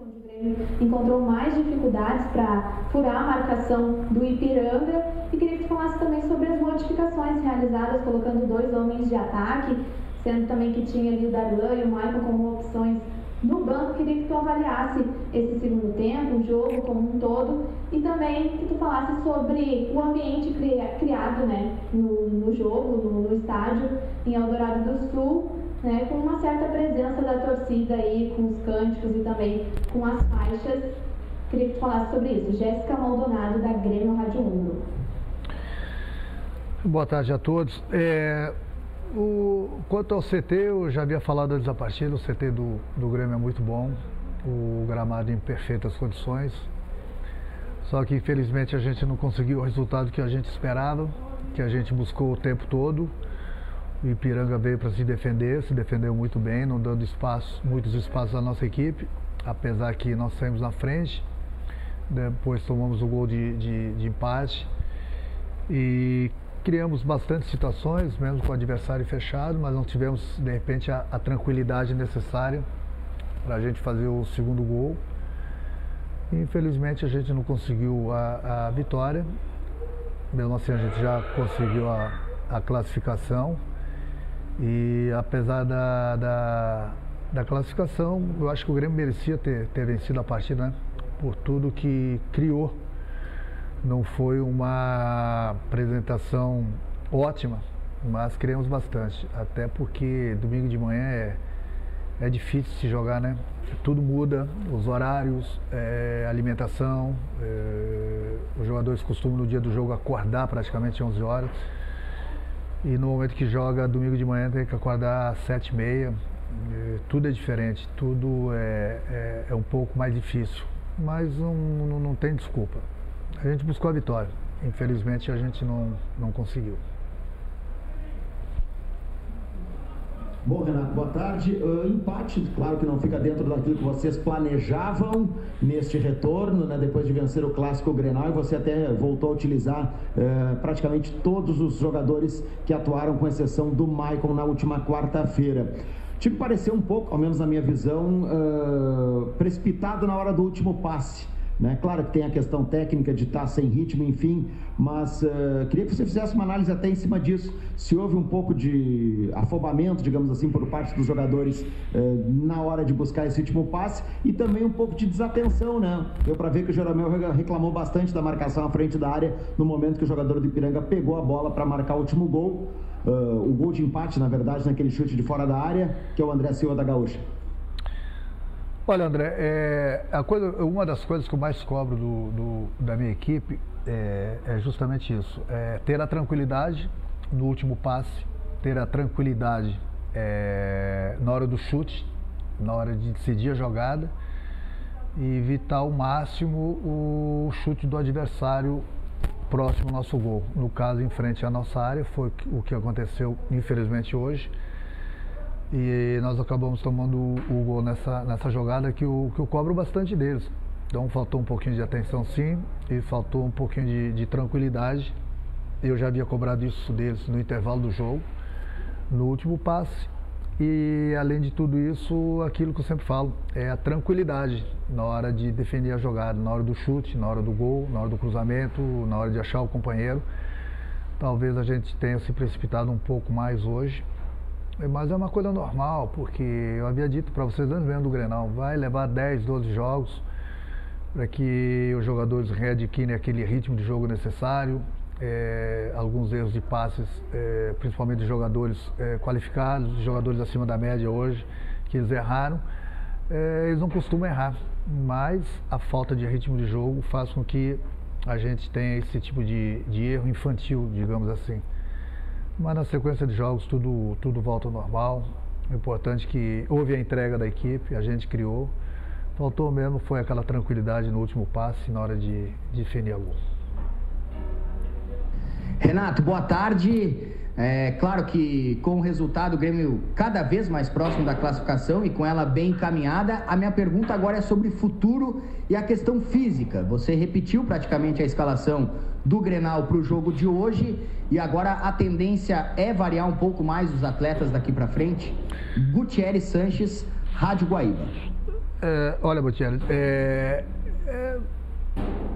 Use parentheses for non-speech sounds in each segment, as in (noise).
onde o Grêmio encontrou mais dificuldades para furar a marcação do Ipiranga. E queria que falasse também sobre as modificações realizadas, colocando dois homens de ataque, sendo também que tinha ali o Darlan e o Michael como opções no banco. Queria que tu avaliasse esse segundo tempo, o jogo como um todo, e também que tu falasse sobre o ambiente criado né, no, no jogo, no, no estádio em Eldorado do Sul né, com uma certa presença da torcida aí, com os cânticos e também com as faixas. Queria que tu falasse sobre isso. Jéssica Maldonado, da Grêmio Rádio Umbro. Boa tarde a todos. É, o, quanto ao CT, eu já havia falado antes da partida, o CT do, do Grêmio é muito bom, o gramado em perfeitas condições. Só que infelizmente a gente não conseguiu o resultado que a gente esperava, que a gente buscou o tempo todo. O Ipiranga veio para se defender, se defendeu muito bem, não dando espaço, muitos espaços à nossa equipe, apesar que nós saímos na frente. Depois tomamos o gol de, de, de empate e criamos bastante situações, mesmo com o adversário fechado, mas não tivemos, de repente, a, a tranquilidade necessária para a gente fazer o segundo gol. Infelizmente, a gente não conseguiu a, a vitória. Mesmo assim, a gente já conseguiu a, a classificação. E apesar da, da, da, classificação, eu acho que o Grêmio merecia ter, ter vencido a partida, né? Por tudo que criou. Não foi uma apresentação ótima, mas criamos bastante. Até porque domingo de manhã é, é difícil se jogar, né? Tudo muda, os horários, é, alimentação. É, os jogadores costumam no dia do jogo acordar praticamente 11 horas. E no momento que joga domingo de manhã tem que acordar às sete e meia. Tudo é diferente, tudo é, é, é um pouco mais difícil. Mas não, não, não tem desculpa. A gente buscou a vitória. Infelizmente a gente não, não conseguiu. Bom, Renato, boa tarde. Uh, empate, claro que não fica dentro daquilo que vocês planejavam neste retorno, né, depois de vencer o clássico Grenal, e você até voltou a utilizar uh, praticamente todos os jogadores que atuaram, com exceção do Maicon na última quarta-feira. O time pareceu um pouco, ao menos na minha visão, uh, precipitado na hora do último passe. Né? Claro que tem a questão técnica de estar sem ritmo, enfim, mas uh, queria que você fizesse uma análise até em cima disso. Se houve um pouco de afobamento, digamos assim, por parte dos jogadores uh, na hora de buscar esse último passe e também um pouco de desatenção, né? Deu para ver que o Jeromel reclamou bastante da marcação à frente da área no momento que o jogador do Ipiranga pegou a bola para marcar o último gol. Uh, o gol de empate, na verdade, naquele chute de fora da área, que é o André Silva da Gaúcha. Olha, André, é, a coisa, uma das coisas que eu mais cobro do, do da minha equipe é, é justamente isso: é ter a tranquilidade no último passe, ter a tranquilidade é, na hora do chute, na hora de decidir a jogada e evitar ao máximo o chute do adversário próximo ao nosso gol. No caso, em frente à nossa área, foi o que aconteceu, infelizmente, hoje e nós acabamos tomando o gol nessa, nessa jogada que eu, que eu cobro bastante deles. Então faltou um pouquinho de atenção sim e faltou um pouquinho de, de tranquilidade. Eu já havia cobrado isso deles no intervalo do jogo, no último passe. E além de tudo isso, aquilo que eu sempre falo, é a tranquilidade na hora de defender a jogada, na hora do chute, na hora do gol, na hora do cruzamento, na hora de achar o companheiro. Talvez a gente tenha se precipitado um pouco mais hoje, mas é uma coisa normal, porque eu havia dito para vocês antes mesmo do Grenal, vai levar 10, 12 jogos para que os jogadores readquirem aquele ritmo de jogo necessário, é, alguns erros de passes, é, principalmente de jogadores é, qualificados, jogadores acima da média hoje, que eles erraram. eles não costumam errar, mas a falta de ritmo de jogo faz com que a gente tenha esse tipo de, de erro infantil, digamos assim. Mas na sequência de jogos tudo, tudo volta ao normal. O importante é que houve a entrega da equipe, a gente criou. Faltou mesmo foi aquela tranquilidade no último passe na hora de, de definir a gol. Renato, boa tarde. É claro que com o resultado o Grêmio cada vez mais próximo da classificação e com ela bem encaminhada, a minha pergunta agora é sobre futuro e a questão física. Você repetiu praticamente a escalação do Grenal para o jogo de hoje e agora a tendência é variar um pouco mais os atletas daqui para frente. Gutierrez Sanches, Rádio Guaíba. É, olha, Gutierrez, é, é,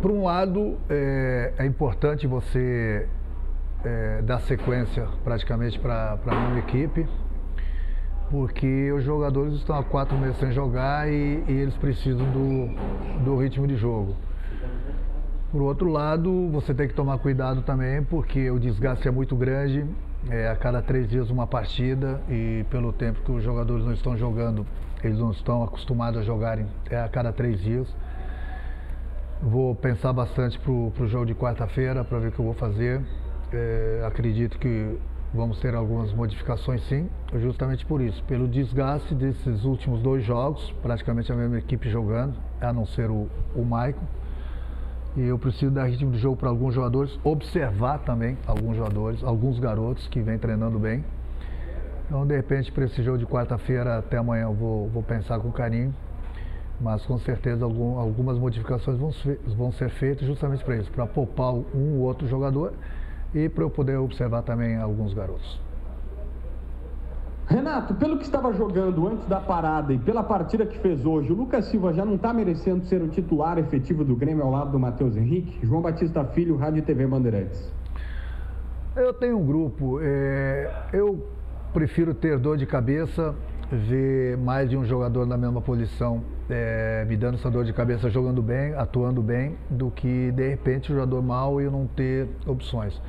por um lado, é, é importante você é, dar sequência praticamente para a minha equipe, porque os jogadores estão há quatro meses sem jogar e, e eles precisam do, do ritmo de jogo. Por outro lado, você tem que tomar cuidado também, porque o desgaste é muito grande, é a cada três dias uma partida e pelo tempo que os jogadores não estão jogando, eles não estão acostumados a jogarem é a cada três dias. Vou pensar bastante para o jogo de quarta-feira para ver o que eu vou fazer. É, acredito que vamos ter algumas modificações sim, justamente por isso, pelo desgaste desses últimos dois jogos, praticamente a mesma equipe jogando, a não ser o, o Maicon. E eu preciso dar ritmo de jogo para alguns jogadores, observar também alguns jogadores, alguns garotos que vêm treinando bem. Então, de repente, para esse jogo de quarta-feira até amanhã eu vou, vou pensar com carinho. Mas com certeza algum, algumas modificações vão vão ser feitas justamente para isso, para poupar um ou outro jogador e para eu poder observar também alguns garotos. Renato, pelo que estava jogando antes da parada e pela partida que fez hoje, o Lucas Silva já não está merecendo ser o titular efetivo do Grêmio ao lado do Matheus Henrique? João Batista Filho, Rádio TV Bandeirantes. Eu tenho um grupo. É, eu prefiro ter dor de cabeça, ver mais de um jogador na mesma posição é, me dando essa dor de cabeça jogando bem, atuando bem, do que de repente o jogador mal e eu não ter opções.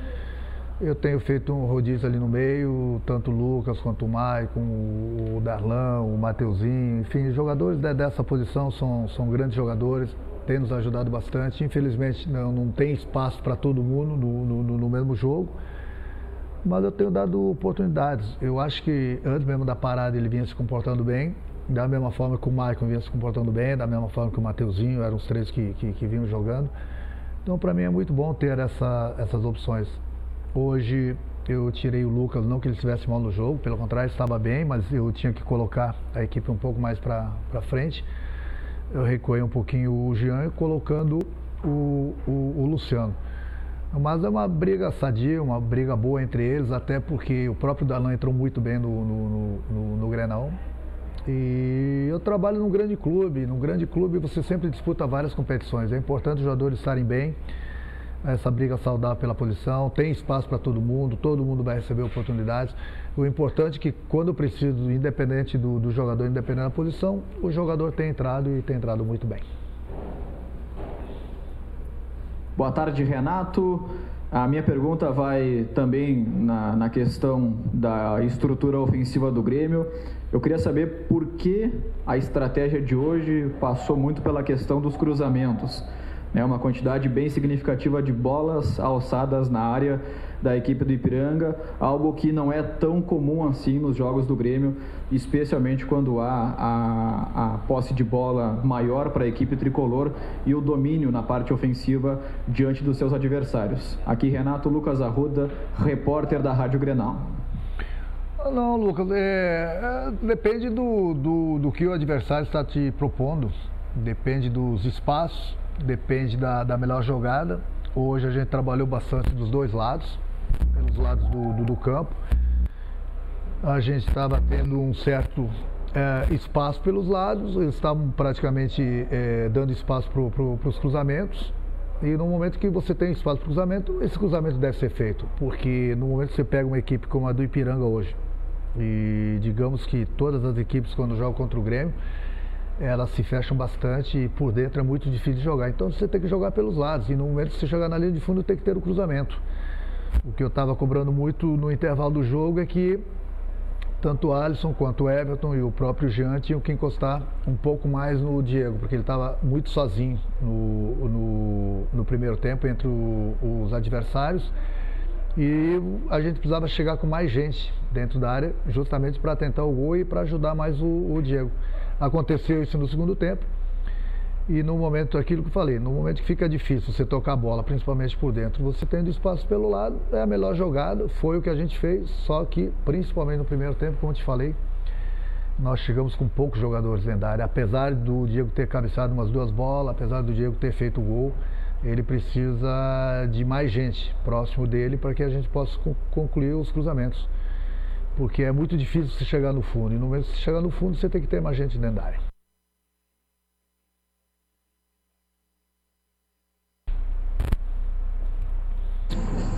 Eu tenho feito um rodízio ali no meio, tanto o Lucas quanto o Maicon, o Darlan, o Mateuzinho, enfim, jogadores dessa posição são, são grandes jogadores, têm nos ajudado bastante. Infelizmente não, não tem espaço para todo mundo no, no, no, mesmo jogo, mas eu tenho dado oportunidades. Eu acho que antes mesmo da parada ele vinha se comportando bem, da mesma forma que o Maicon vinha se comportando bem, da mesma forma que o Mateuzinho, eram os três que, que, que vinham jogando. Então para mim é muito bom ter essa, essas opções. Hoje eu tirei o Lucas, não que ele estivesse mal no jogo, pelo contrário, estava bem, mas eu tinha que colocar a equipe um pouco mais para frente. Eu recuei um pouquinho o Jean colocando o, o, o Luciano. Mas é uma briga sadia, uma briga boa entre eles, até porque o próprio Dalan entrou muito bem no, no, no, no Grenal. E eu trabalho num grande clube. Num grande clube você sempre disputa várias competições. É importante os jogadores estarem bem essa briga saudável pela posição, tem espaço para todo mundo, todo mundo vai receber oportunidades. O importante é que quando preciso, independente do, do jogador, independente da posição, o jogador tem entrado e tem entrado muito bem. Boa tarde, Renato. A minha pergunta vai também na, na questão da estrutura ofensiva do Grêmio. Eu queria saber por que a estratégia de hoje passou muito pela questão dos cruzamentos né, uma quantidade bem significativa de bolas alçadas na área da equipe do Ipiranga, algo que não é tão comum assim nos jogos do Grêmio, especialmente quando há a, a posse de bola maior para a equipe tricolor e o domínio na parte ofensiva diante dos seus adversários. Aqui Renato Lucas Arruda, repórter da Rádio Grenal. Não, Lucas, é, é, depende do, do, do que o adversário está te propondo, depende dos espaços depende da, da melhor jogada. Hoje a gente trabalhou bastante dos dois lados, pelos lados do, do, do campo. A gente estava tendo um certo é, espaço pelos lados, eles estavam praticamente é, dando espaço para pro, os cruzamentos. E no momento que você tem espaço para cruzamento, esse cruzamento deve ser feito. Porque no momento que você pega uma equipe como a do Ipiranga hoje, e digamos que todas as equipes quando jogam contra o Grêmio, elas se fecham bastante e por dentro é muito difícil de jogar. Então você tem que jogar pelos lados. E no momento que você chegar na linha de fundo tem que ter o cruzamento. O que eu estava cobrando muito no intervalo do jogo é que tanto o Alisson quanto o Everton e o próprio Jean tinham que encostar um pouco mais no Diego, porque ele estava muito sozinho no, no, no, primeiro tempo entre o, os adversários. E a gente precisava chegar com mais gente dentro da área, justamente para tentar o gol e para ajudar mais o, o Diego. Aconteceu isso no segundo tempo. E no momento, aquilo que eu falei, no momento que fica difícil você tocar a bola, principalmente por dentro, você tendo espaço pelo lado, é a melhor jogada, foi o que a gente fez, só que, principalmente no primeiro tempo, como eu te falei, nós chegamos com poucos jogadores área. Apesar do Diego ter cabeceado umas duas bolas, apesar do Diego ter feito o gol, ele precisa de mais gente próximo dele para que a gente possa concluir os cruzamentos porque é muito difícil você chegar no fundo. E no momento que você chegar no fundo, você tem que ter mais gente dentro da área.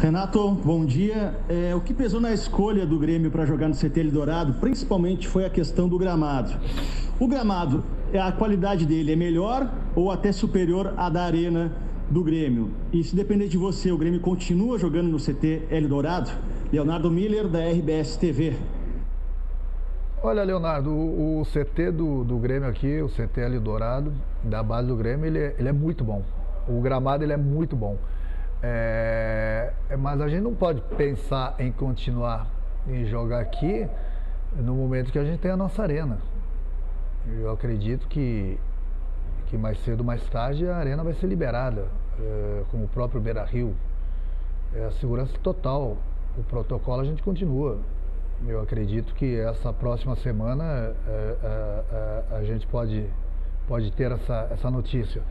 Renato, bom dia. É, o que pesou na escolha do Grêmio para jogar no CT Dourado principalmente, foi a questão do gramado. O gramado, a qualidade dele é melhor ou até superior à da Arena do Grêmio? E se depender de você, o Grêmio continua jogando no CT Dourado? Leonardo Miller, da RBS TV. Olha, Leonardo, o, o CT do, do, Grêmio aqui, o CT Dourado, da base do Grêmio, ele é, ele é muito bom. O gramado ele é muito bom. É, é, mas a gente não pode pensar em continuar em jogar aqui no momento que a gente tem a nossa arena. Eu acredito que, que mais cedo ou mais tarde a arena vai ser liberada, é, como o próprio Beira Rio. É a segurança total. O protocolo a gente continua. Eu acredito que essa próxima semana é, a gente pode, pode ter essa, essa notícia.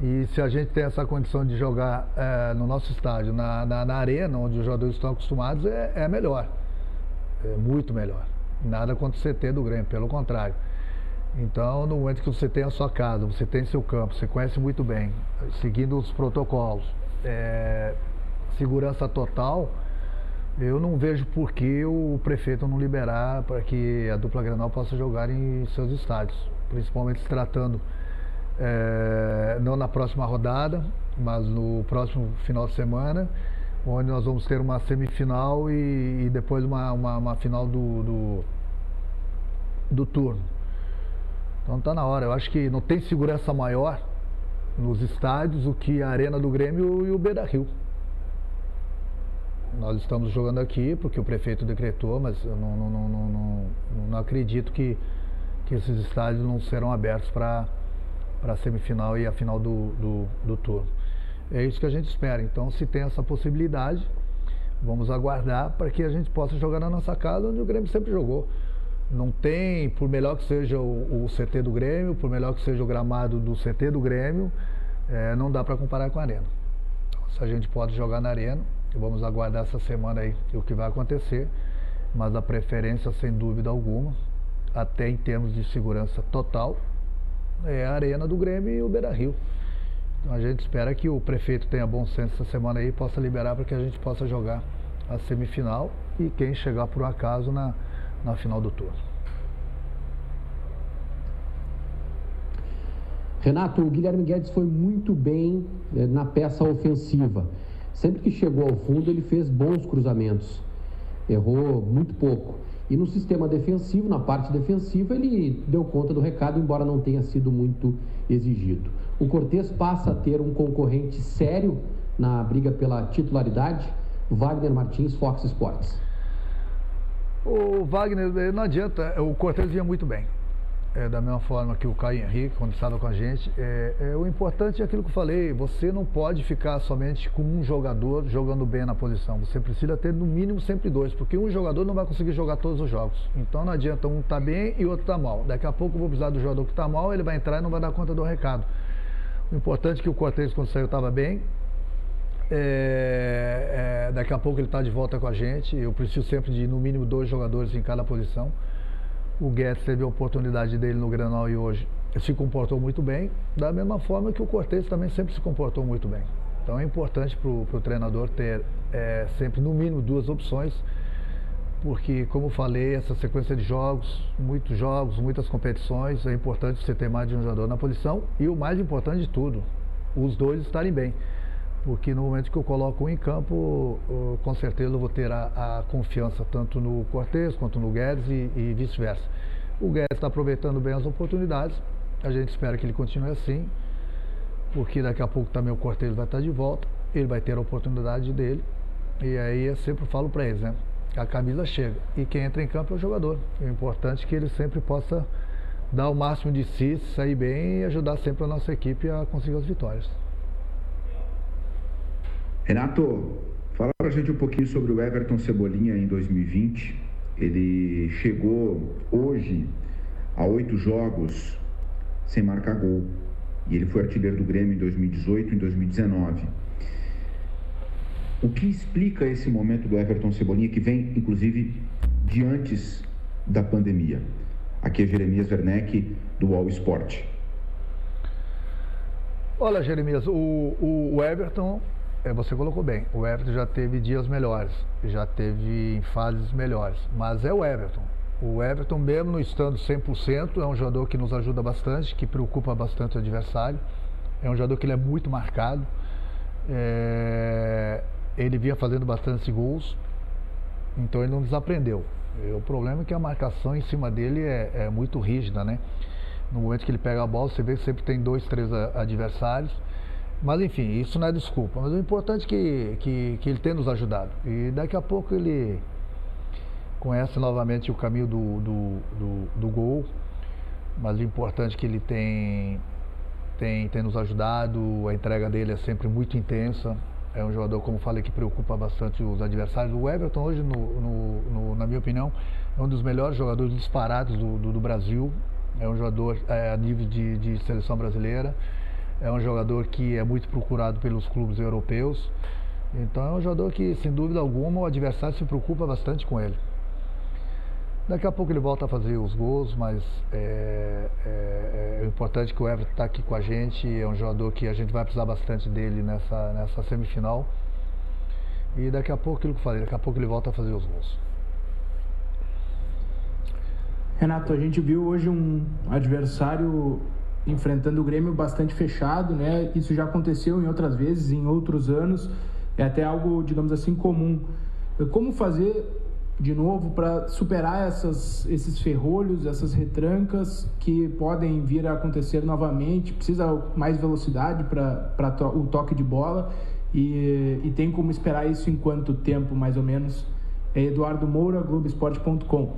E se a gente tem essa condição de jogar no nosso estádio, na, na, na, arena, onde os jogadores estão acostumados, é, é, melhor. É muito melhor. Nada contra o CT do Grêmio, pelo contrário. Então, no momento que você tem a sua casa, você tem seu campo, você conhece muito bem, seguindo os protocolos, é, segurança total, eu não vejo por que o prefeito não liberar para que a dupla Granal possa jogar em seus estádios, principalmente se tratando é, não na próxima rodada, mas no próximo final de semana, onde nós vamos ter uma semifinal e, e depois uma, uma, uma, final do, do, do turno. Então está na hora. Eu acho que não tem segurança maior nos estádios do que a Arena do Grêmio e o Beira Rio. Nós estamos jogando aqui porque o prefeito decretou, mas eu não, não, não, não, não acredito que, que esses estádios não serão abertos para para a semifinal e a final do, do, do turno. É isso que a gente espera. Então, se tem essa possibilidade, vamos aguardar para que a gente possa jogar na nossa casa, onde o Grêmio sempre jogou. Não tem, por melhor que seja o, o CT do Grêmio, por melhor que seja o gramado do CT do Grêmio, é, não dá para comparar com a Arena. Então, se a gente pode jogar na Arena, vamos aguardar essa semana aí o que vai acontecer, mas a preferência, sem dúvida alguma, até em termos de segurança total, é a arena do Grêmio e o Beira Rio. Então a gente espera que o prefeito tenha bom senso essa semana aí e possa liberar para que a gente possa jogar a semifinal e quem chegar por um acaso na, na final do turno. Renato, o Guilherme Guedes foi muito bem eh, na peça ofensiva. Sempre que chegou ao fundo, ele fez bons cruzamentos. Errou muito pouco. E no sistema defensivo, na parte defensiva, ele deu conta do recado, embora não tenha sido muito exigido. O Cortes passa a ter um concorrente sério na briga pela titularidade, Wagner Martins, Fox Sports. O Wagner, não adianta, o Cortes vinha muito bem é, da mesma forma que o Caio Henrique, quando estava com a gente. É, é, o importante é aquilo que eu falei: você não pode ficar somente com um jogador jogando bem na posição. Você precisa ter no mínimo sempre dois, porque um jogador não vai conseguir jogar todos os jogos. Então não adianta um tá bem e outro tá mal. Daqui a pouco eu vou precisar do jogador que está mal, ele vai entrar e não vai dar conta do recado. O importante é que o Cortez, quando saiu, estava bem. É, é, daqui a pouco ele está de volta com a gente. Eu preciso sempre de no mínimo dois jogadores em cada posição. O Guedes teve a oportunidade dele no Granal e hoje se comportou muito bem, da mesma forma que o Cortez também sempre se comportou muito bem. Então é importante para o treinador ter é, sempre no mínimo duas opções, porque como falei, essa sequência de jogos, muitos jogos, muitas competições, é importante você ter mais de um jogador na posição e o mais importante de tudo, os dois estarem bem porque no momento que eu coloco em campo, com certeza eu vou ter a, a confiança tanto no Cortez quanto no Guedes e, e vice-versa. O Guedes está aproveitando bem as oportunidades, a gente espera que ele continue assim, porque daqui a pouco também o Cortez vai estar de volta, ele vai ter a oportunidade dele, e aí eu sempre falo para eles, né? A camisa chega e quem entra em campo é o jogador. O importante é que ele sempre possa dar o máximo de si, sair bem e ajudar sempre a nossa equipe a conseguir as vitórias. Renato, fala pra gente um pouquinho sobre o Everton Cebolinha em 2020. Ele chegou hoje a oito jogos sem marcar gol. E ele foi artilheiro do Grêmio em 2018 e em 2019. O que explica esse momento do Everton Cebolinha, que vem, inclusive, de antes da pandemia? Aqui é Jeremias Werneck, do All Sport. Olha, Jeremias, o, o Everton você colocou bem, o Everton já teve dias melhores, já teve fases melhores, mas é o Everton. O Everton, mesmo não estando 100%, é um jogador que nos ajuda bastante, que preocupa bastante o adversário. É um jogador que ele é muito marcado. É... Ele vinha fazendo bastante gols, então ele não desaprendeu. O problema é que a marcação em cima dele é, é, muito rígida, né? No momento que ele pega a bola, você vê que sempre tem dois, três adversários. Mas enfim, isso não é desculpa. Mas o importante é que, que, que ele tenha nos ajudado. E daqui a pouco ele conhece novamente o caminho do, do, do, do gol. Mas o importante é que ele tem, tem, tem nos ajudado, a entrega dele é sempre muito intensa. É um jogador, como falei, que preocupa bastante os adversários. O Everton hoje, no, no, no, na minha opinião, é um dos melhores jogadores disparados do, do, do Brasil. É um jogador é, a nível de, de seleção brasileira. É um jogador que é muito procurado pelos clubes europeus. Então é um jogador que, sem dúvida alguma, o adversário se preocupa bastante com ele. Daqui a pouco ele volta a fazer os gols, mas é, é, é importante que o Everton está aqui com a gente. É um jogador que a gente vai precisar bastante dele nessa, nessa semifinal. E daqui a pouco, aquilo que eu falei, daqui a pouco ele volta a fazer os gols. Renato, a gente viu hoje um adversário enfrentando o Grêmio bastante fechado, né? Isso já aconteceu em outras vezes, em outros anos. É até algo, digamos assim, comum. Como fazer de novo para superar essas, esses ferrolhos, essas retrancas que podem vir a acontecer novamente. Precisa mais velocidade para to o toque de bola e, e, tem como esperar isso em quanto tempo, mais ou menos? É Eduardo Moura, Globoesporte.com.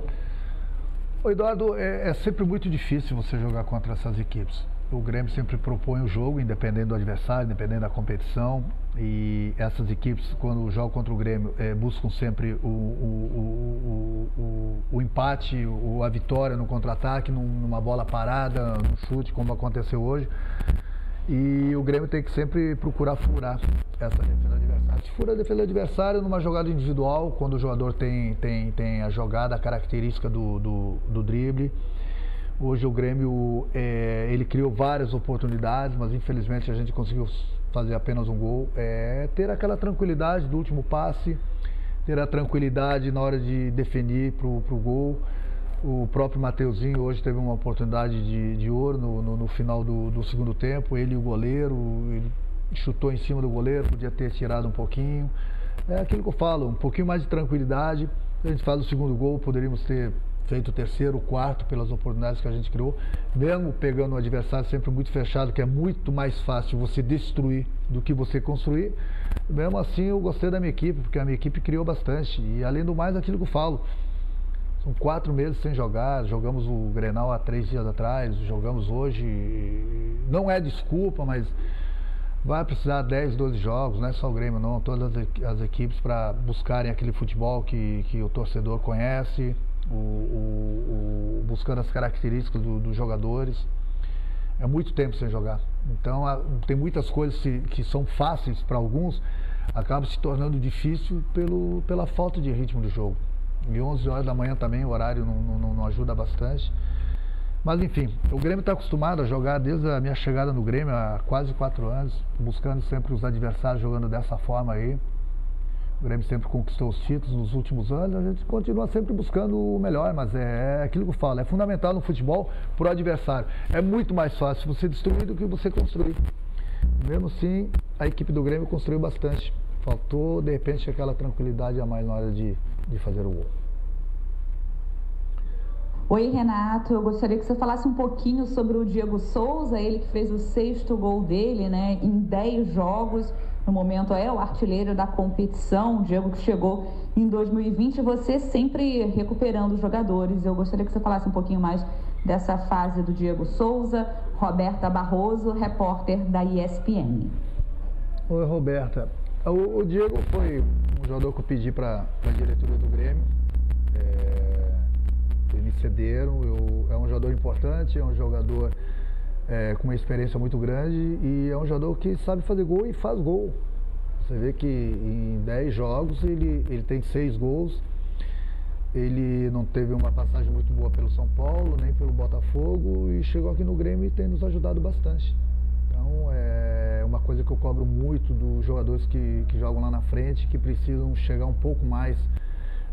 Eduardo, é, é sempre muito difícil você jogar contra essas equipes o Grêmio sempre propõe o jogo, independente do adversário, independente da competição. E essas equipes, quando jogam contra o Grêmio, é, buscam sempre o, o, o, o, empate, o, a vitória no contra-ataque, numa bola parada, no chute, como aconteceu hoje. E o Grêmio tem que sempre procurar furar essa defesa do adversário. Se fura a defesa do adversário numa jogada individual, quando o jogador tem, tem, tem a jogada, a característica do, do, do drible Hoje o Grêmio é, ele criou várias oportunidades, mas infelizmente a gente conseguiu fazer apenas um gol. É, ter aquela tranquilidade do último passe, ter a tranquilidade na hora de definir para o gol. O próprio Mateuzinho hoje teve uma oportunidade de, de ouro no, no, no final do, do, segundo tempo. Ele e o goleiro, ele chutou em cima do goleiro, podia ter tirado um pouquinho. É aquilo que eu falo, um pouquinho mais de tranquilidade. A gente faz o segundo gol, poderíamos ter feito o terceiro, o quarto, pelas oportunidades que a gente criou, mesmo pegando um adversário sempre muito fechado, que é muito mais fácil você destruir do que você construir. Mesmo assim, eu gostei da minha equipe, porque a minha equipe criou bastante. E além do mais, aquilo que eu falo, são quatro meses sem jogar, jogamos o Grenal há três dias atrás, jogamos hoje. Não é desculpa, mas vai precisar 10, 12 jogos, não é só o Grêmio não, todas as equipes para buscarem aquele futebol que, que o torcedor conhece, o, o, o, buscando as características dos do jogadores. É muito tempo sem jogar. Então, há, tem muitas coisas que, que são fáceis para alguns, acabam se tornando difícil pelo, pela falta de ritmo do jogo. E 11 horas da manhã também, o horário não, não, não ajuda bastante. Mas enfim, o Grêmio está acostumado a jogar desde a minha chegada no Grêmio há quase quatro anos, buscando sempre os adversários jogando dessa forma aí. O Grêmio sempre conquistou os títulos nos últimos anos, a gente continua sempre buscando o melhor, mas é, é aquilo que eu falo, é fundamental no futebol para o adversário. É muito mais fácil você destruir do que você construir. Mesmo assim, a equipe do Grêmio construiu bastante. Faltou, de repente, aquela tranquilidade a mais na hora de, de fazer o gol. Oi, Renato. Eu gostaria que você falasse um pouquinho sobre o Diego Souza, ele que fez o sexto gol dele né, em 10 jogos no momento é o artilheiro da competição, o Diego que chegou em 2020, você sempre recuperando os jogadores. Eu gostaria que você falasse um pouquinho mais dessa fase do Diego Souza, Roberta Barroso, repórter da ESPN. Oi, Roberta. O, o Diego foi um jogador que eu pedi para a diretoria do Grêmio. É, eles me cederam. Eu, é um jogador importante, é um jogador é, com uma experiência muito grande e é um jogador que sabe fazer gol e faz gol. Você vê que em 10 jogos ele, ele tem 6 gols. Ele não teve uma passagem muito boa pelo São Paulo, nem pelo Botafogo e chegou aqui no Grêmio e tem nos ajudado bastante. Então é uma coisa que eu cobro muito dos jogadores que, que jogam lá na frente, que precisam chegar um pouco mais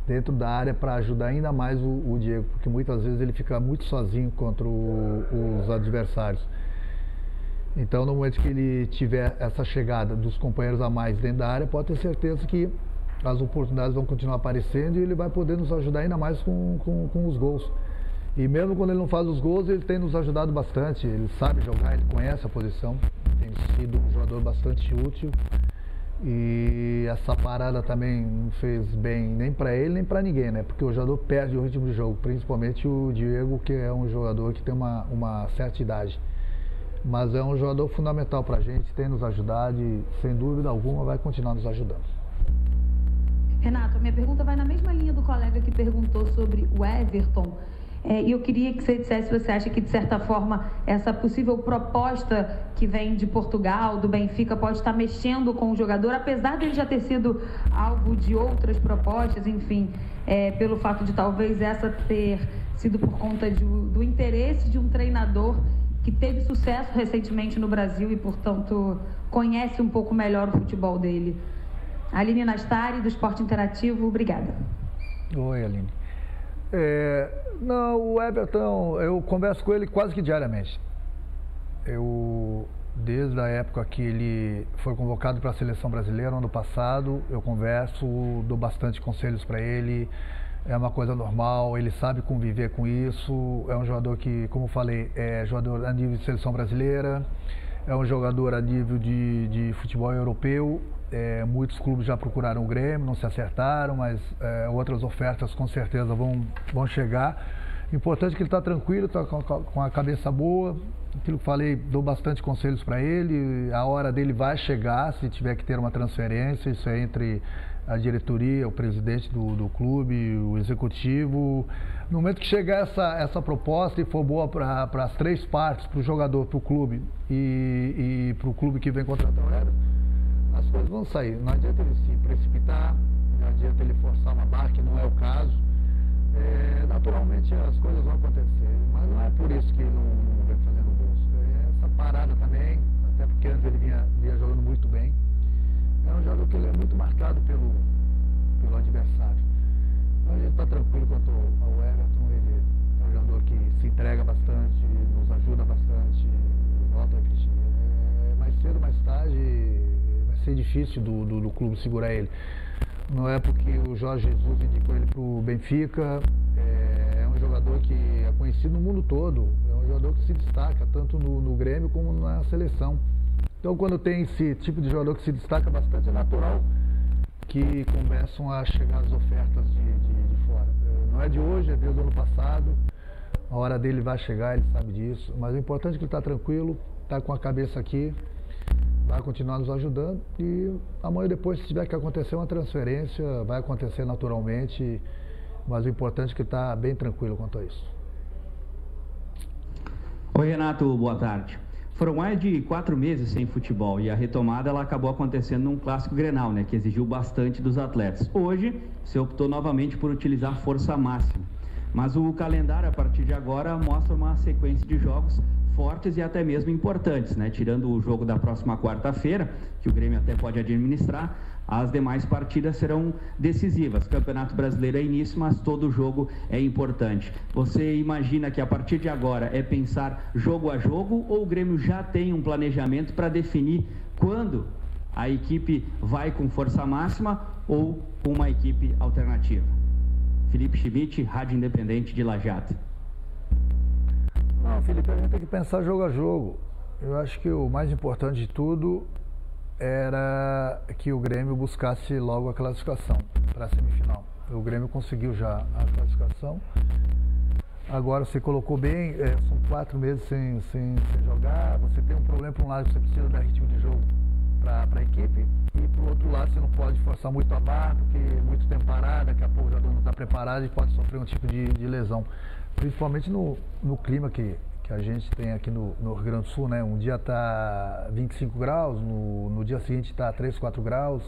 dentro da área para ajudar ainda mais o, o, Diego, porque muitas vezes ele fica muito sozinho contra o, os adversários. Então, no momento que ele tiver essa chegada dos companheiros a mais dentro da área, pode ter certeza que as oportunidades vão continuar aparecendo e ele vai poder nos ajudar ainda mais com, com, com os gols. E mesmo quando ele não faz os gols, ele tem nos ajudado bastante. Ele sabe jogar, ele conhece a posição, tem sido um jogador bastante útil. E essa parada também não fez bem nem para ele nem para ninguém, né? Porque o jogador perde o ritmo de jogo, principalmente o Diego, que é um jogador que tem uma, uma certa idade. Mas é um jogador fundamental para a gente, tem nos ajudado e, sem dúvida alguma, vai continuar nos ajudando. Renato, a minha pergunta vai na mesma linha do colega que perguntou sobre o Everton. É, e eu queria que você dissesse se você acha que, de certa forma, essa possível proposta que vem de Portugal, do Benfica, pode estar mexendo com o jogador, apesar dele já ter sido alvo de outras propostas, enfim, é, pelo fato de talvez essa ter sido por conta de, do interesse de um treinador que teve sucesso recentemente no Brasil e, portanto, conhece um pouco melhor o futebol dele. Aline Nastari, do Esporte Interativo, obrigada. Oi, Aline. É, não, o Everton, eu converso com ele quase que diariamente. Eu, desde a época que ele foi convocado para a seleção brasileira, ano passado, eu converso, dou bastante conselhos para ele. É uma coisa normal, ele sabe conviver com isso. É um jogador que, como falei, é jogador a nível de seleção brasileira, é um jogador a nível de, de futebol europeu é, muitos clubes já procuraram o Grêmio, não se acertaram, mas é, outras ofertas com certeza vão, vão chegar. Importante que ele está tranquilo, está com, com, a cabeça boa. Aquilo que falei, dou bastante conselhos para ele. A hora dele vai chegar, se tiver que ter uma transferência, isso é entre a diretoria, o presidente do, do clube, o executivo. No momento que chegar essa, essa proposta e for boa para as três partes, para o jogador, para o clube e, e para o clube que vem contratar o as coisas vão sair. Não adianta ele se precipitar, não adianta ele forçar uma barra, que não é o caso. É, naturalmente as coisas vão acontecer, mas não é por isso que ele não, não vem fazendo gols. É essa parada também, até porque antes ele vinha, vinha jogando muito bem. É um jogador que ele é muito marcado pelo, pelo adversário. Então a gente está tranquilo quanto ao Everton, ele é um jogador que se entrega bastante, nos ajuda bastante, volta a repetir. É, mais cedo, mais tarde, ser difícil do, do, do, clube segurar ele. Não é porque o Jorge Jesus indicou ele para o Benfica, é, é, um jogador que é conhecido no mundo todo, é um jogador que se destaca tanto no, no Grêmio como na seleção. Então, quando tem esse tipo de jogador que se destaca bastante, é natural que começam a chegar as ofertas de, de, de fora. É, não é de hoje, é desde o ano passado. A hora dele vai chegar, ele sabe disso. Mas o importante é que ele está tranquilo, está com a cabeça aqui vai continuar nos ajudando e amanhã depois, se tiver que acontecer uma transferência, vai acontecer naturalmente, mas o importante é que está bem tranquilo quanto a isso. Oi Renato, boa tarde. Foram mais de quatro meses sem futebol e a retomada ela acabou acontecendo num clássico Grenal, né, que exigiu bastante dos atletas. Hoje, você optou novamente por utilizar força máxima. Mas o calendário, a partir de agora, mostra uma sequência de jogos fortes e até mesmo importantes, né? Tirando o jogo da próxima quarta-feira, que o Grêmio até pode administrar, as demais partidas serão decisivas. Campeonato Brasileiro é início, mas todo jogo é importante. Você imagina que a partir de agora é pensar jogo a jogo ou o Grêmio já tem um planejamento para definir quando a equipe vai com força máxima ou com uma equipe alternativa? Felipe Schmidt, Rádio Independente de Lajata. Não, Felipe, a gente tem que pensar jogo a jogo. Eu acho que o mais importante de tudo era que o Grêmio buscasse logo a classificação para a semifinal. O Grêmio conseguiu já a classificação. Agora você colocou bem, é, são quatro meses sem, sem, sem, jogar, você tem um problema para um lado, você precisa dar ritmo de jogo para a equipe, e para o outro lado você não pode forçar muito a barra, porque muito tempo parado, daqui a pouco o jogador não está preparado e pode sofrer um tipo de, de lesão principalmente no, no clima que, que a gente tem aqui no, no Rio Grande do Sul, né? Um dia está 25 graus, no, no dia seguinte está 3, 4 graus.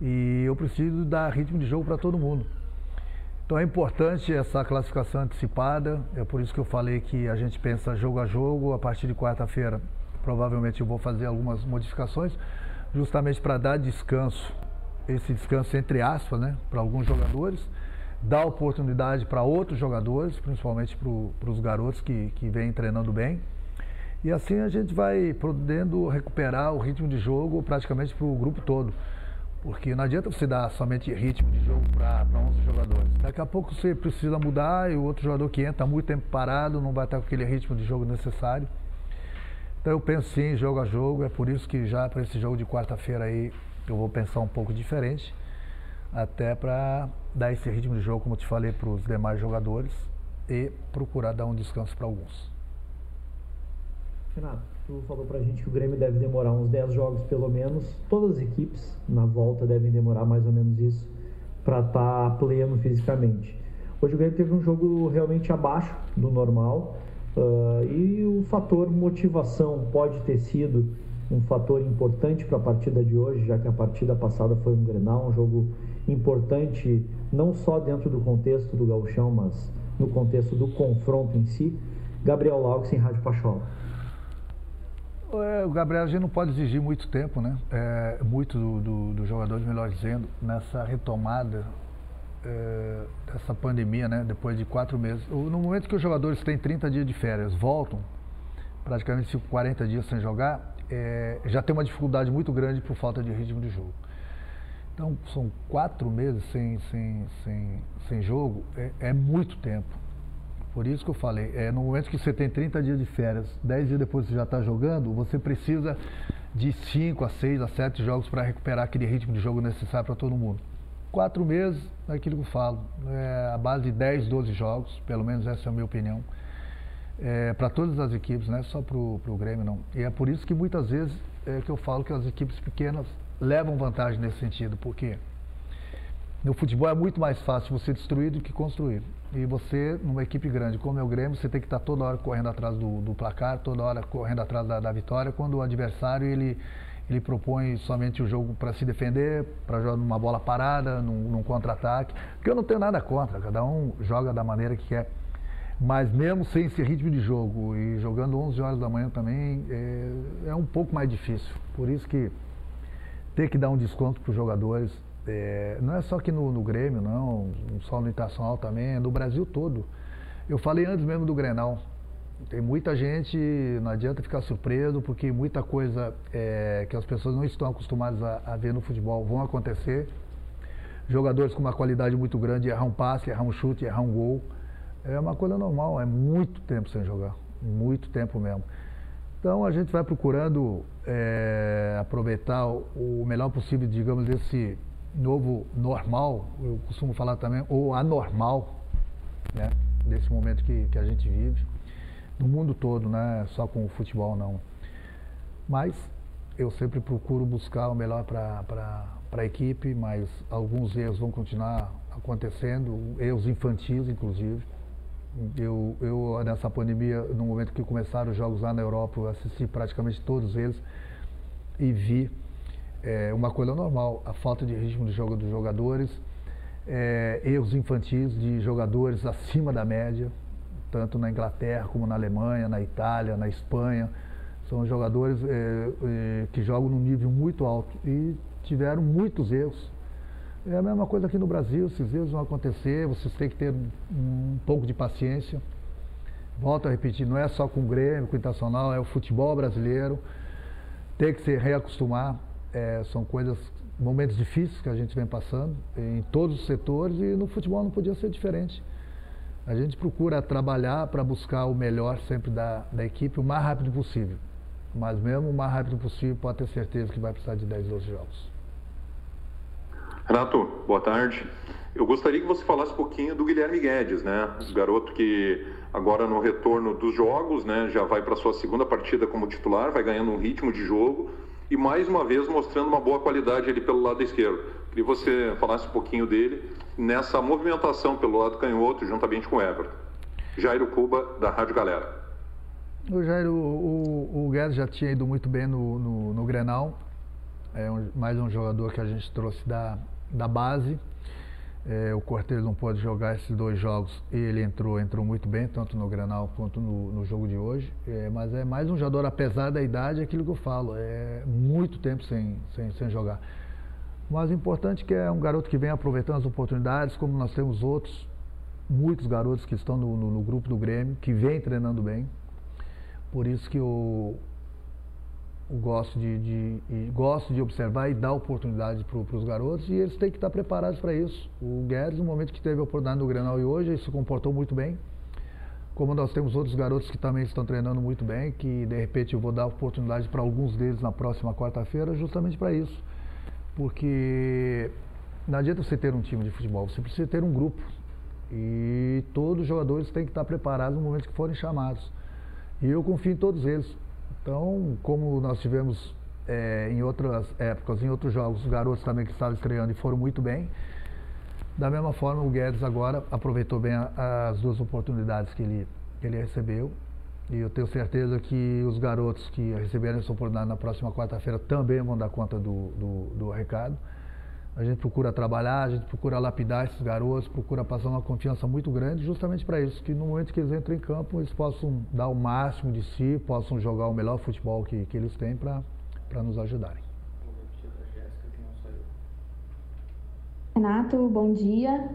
E eu preciso dar ritmo de jogo para todo mundo. Então é importante essa classificação antecipada. É por isso que eu falei que a gente pensa jogo a jogo. A partir de quarta-feira provavelmente eu vou fazer algumas modificações, justamente para dar descanso, esse descanso entre aspas, né, para alguns jogadores, dar oportunidade para outros jogadores, principalmente para os garotos que, que vêm treinando bem. E assim a gente vai podendo recuperar o ritmo de jogo praticamente para o grupo todo. Porque não adianta você dar somente ritmo de jogo para 11 jogadores. Daqui a pouco você precisa mudar e o outro jogador que entra muito tempo parado não vai estar com aquele ritmo de jogo necessário. Então eu penso sim, jogo a jogo. É por isso que já para esse jogo de quarta-feira aí eu vou pensar um pouco diferente. Até para dar esse ritmo de jogo, como eu te falei, para os demais jogadores e procurar dar um descanso para alguns. Renato, tu falou pra gente que o Grêmio deve demorar uns 10 jogos pelo menos. Todas as equipes na volta devem demorar mais ou menos isso para estar tá pleno fisicamente. Hoje o Grêmio teve um jogo realmente abaixo do normal uh, e o fator motivação pode ter sido um fator importante para a partida de hoje, já que a partida passada foi um Grenal, um jogo importante não só dentro do contexto do gauchão, mas no contexto do confronto em si. Gabriel Laux em Rádio Pachola. É, o Gabriel, a gente não pode exigir muito tempo, né? É, muito do, do, do, jogador, melhor dizendo, nessa retomada é, dessa pandemia, né? Depois de quatro meses. No momento que os jogadores têm 30 dias de férias, voltam, praticamente ficam 40 dias sem jogar, é, já tem uma dificuldade muito grande por falta de ritmo de jogo. Então, são quatro meses sem, sem, sem, sem jogo, é, é muito tempo. Por isso que eu falei, é, no momento que você tem 30 dias de férias, 10 dias depois você já está jogando, você precisa de 5 a 6 a 7 jogos para recuperar aquele ritmo de jogo necessário para todo mundo. Quatro meses, é aquilo que eu falo, é a base de 10, 12 jogos, pelo menos essa é a minha opinião, é, para todas as equipes, não é só para o Grêmio não. E é por isso que muitas vezes é que eu falo que as equipes pequenas levam vantagem nesse sentido, porque no futebol é muito mais fácil você destruir do que construir. E você, numa equipe grande como é o Grêmio, você tem que estar toda hora correndo atrás do, do placar, toda hora correndo atrás da, da, vitória, quando o adversário ele, ele propõe somente o jogo para se defender, para jogar numa bola parada, num, num contra-ataque. Porque eu não tenho nada contra, cada um joga da maneira que quer. Mas mesmo sem esse ritmo de jogo e jogando 11 horas da manhã também, é, é um pouco mais difícil. Por isso que ter que dar um desconto para os jogadores é, não é só aqui no, no, Grêmio, não, só no Internacional também, é no Brasil todo. Eu falei antes mesmo do Grenal. Tem muita gente, não adianta ficar surpreso, porque muita coisa é, que as pessoas não estão acostumadas a, a, ver no futebol vão acontecer. Jogadores com uma qualidade muito grande errar um passe, errar um chute, errar um gol. É uma coisa normal, é muito tempo sem jogar. Muito tempo mesmo. Então a gente vai procurando é, aproveitar o melhor possível, digamos, desse novo normal, eu costumo falar também, ou anormal, né? Desse momento que, que a gente vive, no mundo todo, né? Só com o futebol não. Mas eu sempre procuro buscar o melhor para a equipe, mas alguns erros vão continuar acontecendo, erros infantis, inclusive. Eu, eu, nessa pandemia, no momento que começaram os jogos lá na Europa, eu assisti praticamente todos eles e vi é uma coisa normal, a falta de ritmo de jogo dos jogadores, é, erros infantis de jogadores (laughs) acima da média, tanto na Inglaterra como na Alemanha, na Itália, na Espanha. São jogadores é, é, que jogam num nível muito alto e tiveram muitos erros. É a mesma coisa aqui no Brasil, esses erros vão acontecer, vocês têm que ter um pouco de paciência. Volto a repetir, não é só com o Grêmio, com o Internacional, é o futebol brasileiro. Tem que se reacostumar é, são coisas, momentos difíceis que a gente vem passando em todos os setores e no futebol não podia ser diferente. A gente procura trabalhar para buscar o melhor sempre da, da equipe o mais rápido possível. Mas mesmo o mais rápido possível, pode ter certeza que vai precisar de 10, 12 jogos. Renato, boa tarde. Eu gostaria que você falasse um pouquinho do Guilherme Guedes, né? O garoto que agora no retorno dos jogos, né, já vai para sua segunda partida como titular, vai ganhando um ritmo de jogo e mais uma vez mostrando uma boa qualidade ali pelo lado esquerdo. Queria que você falasse um pouquinho dele nessa movimentação pelo lado canhoto, juntamente com o Everton. Jairo Cuba, da Rádio Galera. O Jairo, o, o Guedes já tinha ido muito bem no, no, no Grenal. É um, mais um jogador que a gente trouxe da, da base. É, o Cortez não pode jogar esses dois jogos e ele entrou, entrou muito bem, tanto no Granal quanto no, no jogo de hoje. É, mas é mais um jogador, apesar da idade, é aquilo que eu falo, é muito tempo sem, sem, sem jogar. Mas o importante é que é um garoto que vem aproveitando as oportunidades, como nós temos outros, muitos garotos que estão no, no, no grupo do Grêmio, que vem treinando bem. Por isso que eu, gosto de, de gosto de observar e dar oportunidade para os garotos e eles têm que estar preparados para isso. O Guedes, no momento que teve a oportunidade no Grenal e hoje, ele se comportou muito bem. Como nós temos outros garotos que também estão treinando muito bem, que de repente eu vou dar oportunidade para alguns deles na próxima quarta-feira, justamente para isso. Porque não adianta você ter um time de futebol, você precisa ter um grupo. E todos os jogadores têm que estar preparados no momento que forem chamados. E eu confio em todos eles. Então, como nós tivemos é, em outras épocas, em outros jogos, os garotos também que estavam estreando e foram muito bem. Da mesma forma, o Guedes agora aproveitou bem a, as duas oportunidades que ele, que ele recebeu. E eu tenho certeza que os garotos que receberem essa oportunidade na próxima quarta-feira também vão dar conta do, do, do recado. A gente procura trabalhar, a gente procura lapidar esses garotos, procura passar uma confiança muito grande justamente para isso, que no momento que eles entram em campo, eles possam dar o máximo de si, possam jogar o melhor futebol que, que eles têm para nos ajudarem. Renato, bom dia.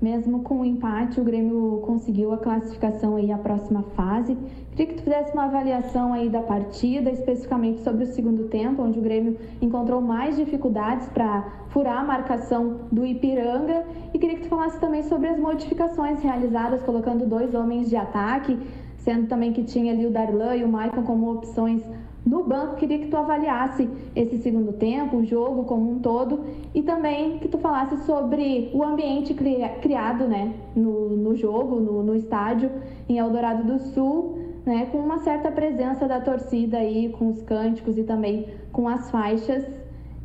Mesmo com o empate, o Grêmio conseguiu a classificação aí à próxima fase. Queria que tu fizesse uma avaliação aí da partida, especificamente sobre o segundo tempo, onde o Grêmio encontrou mais dificuldades para furar a marcação do Ipiranga. E queria que tu falasse também sobre as modificações realizadas, colocando dois homens de ataque, sendo também que tinha ali o Darlan e o Maicon como opções no banco. Queria que tu avaliasse esse segundo tempo, o jogo como um todo, e também que tu falasse sobre o ambiente criado né, no, no jogo, no, no estádio em Eldorado do Sul, né, com uma certa presença da torcida aí, com os cânticos e também com as faixas.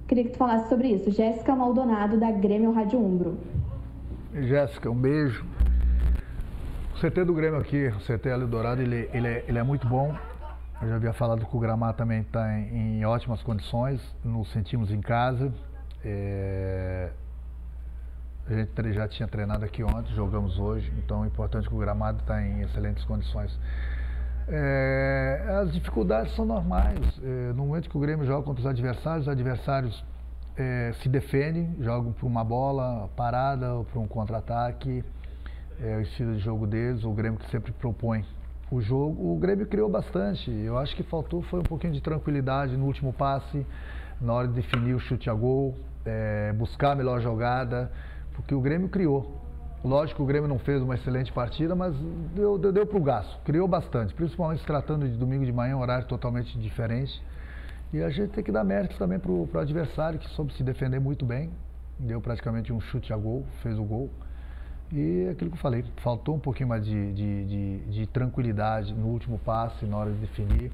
Queria que tu falasse sobre isso. Jéssica Maldonado, da Grêmio Rádio Umbro. Jéssica, um beijo. O CT do Grêmio aqui, o CT Eldorado, ele, ele, é, ele é muito bom. Eu já havia falado que o gramado também está em, em, ótimas condições, nos sentimos em casa. É, a gente já tinha treinado aqui ontem, jogamos hoje, então é importante que o gramado está em excelentes condições. É, as dificuldades são normais. É, no momento que o Grêmio joga contra os adversários, os adversários é, se defendem, jogam por uma bola parada ou por um contra-ataque. É o estilo de jogo deles, o Grêmio que sempre propõe o jogo, o Grêmio criou bastante. Eu acho que faltou foi um pouquinho de tranquilidade no último passe, na hora de definir o chute a gol, é, buscar a melhor jogada, porque o Grêmio criou. Lógico que o Grêmio não fez uma excelente partida, mas deu, deu, deu para o gasto, criou bastante, principalmente se tratando de domingo de manhã, um horário totalmente diferente. E a gente tem que dar méritos também para o adversário, que soube se defender muito bem, deu praticamente um chute a gol, fez o gol. E aquilo que eu falei, faltou um pouquinho mais de, de, de, de tranquilidade no último passe, na hora de definir.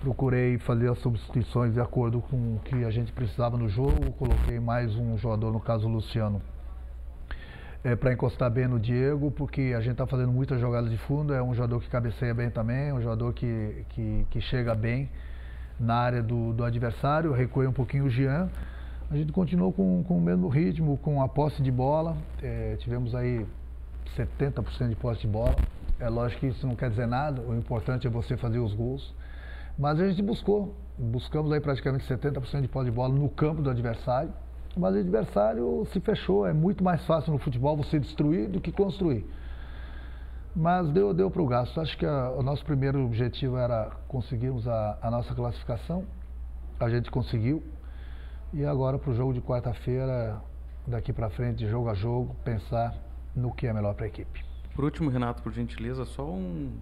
Procurei fazer as substituições de acordo com o que a gente precisava no jogo. Coloquei mais um jogador, no caso o Luciano, é, para encostar bem no Diego, porque a gente está fazendo muitas jogadas de fundo. É um jogador que cabeceia bem também, um jogador que, que, que chega bem na área do, do adversário. Recuei um pouquinho o Jean a gente continuou com, com o mesmo ritmo, com a posse de bola. É, tivemos aí 70% de posse de bola. É lógico que isso não quer dizer nada, o importante é você fazer os gols. Mas a gente buscou, buscamos aí praticamente 70% de posse de bola no campo do adversário. Mas o adversário se fechou. É muito mais fácil no futebol você destruir do que construir. Mas deu, deu para o gasto. Acho que a, o nosso primeiro objetivo era conseguirmos a, a nossa classificação. A gente conseguiu. E agora para o jogo de quarta-feira, daqui para frente, jogo a jogo, pensar no que é melhor para a equipe. Por último, Renato, por gentileza, só um,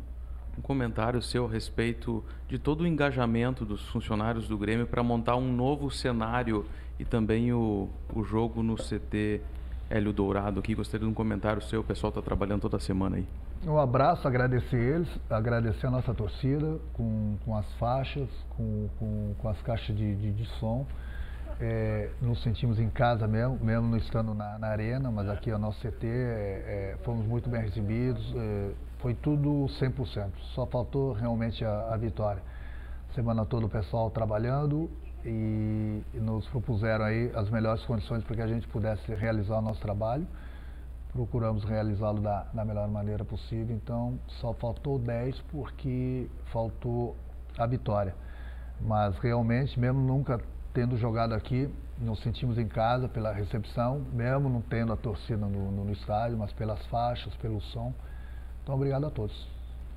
um comentário seu a respeito de todo o engajamento dos funcionários do Grêmio para montar um novo cenário e também o, o jogo no CT Hélio Dourado aqui. Gostaria de um comentário seu, o pessoal está trabalhando toda semana aí. Um abraço, agradecer eles, agradecer a nossa torcida com, com as faixas, com, com, com as caixas de, de, de som é, nos sentimos em casa mesmo, mesmo não estando na, na arena, mas aqui é o nosso CT, é, fomos muito bem recebidos, é, foi tudo 100%, só faltou realmente a, a, vitória. Semana toda o pessoal trabalhando e, e, nos propuseram aí as melhores condições para que a gente pudesse realizar o nosso trabalho. procuramos realizá-lo da, da melhor maneira possível. Então, só faltou 10 porque faltou a vitória. Mas realmente, mesmo nunca tendo jogado aqui, nos sentimos em casa pela recepção, mesmo não tendo a torcida no, no, no estádio, mas pelas faixas, pelo som. Então, obrigado a todos.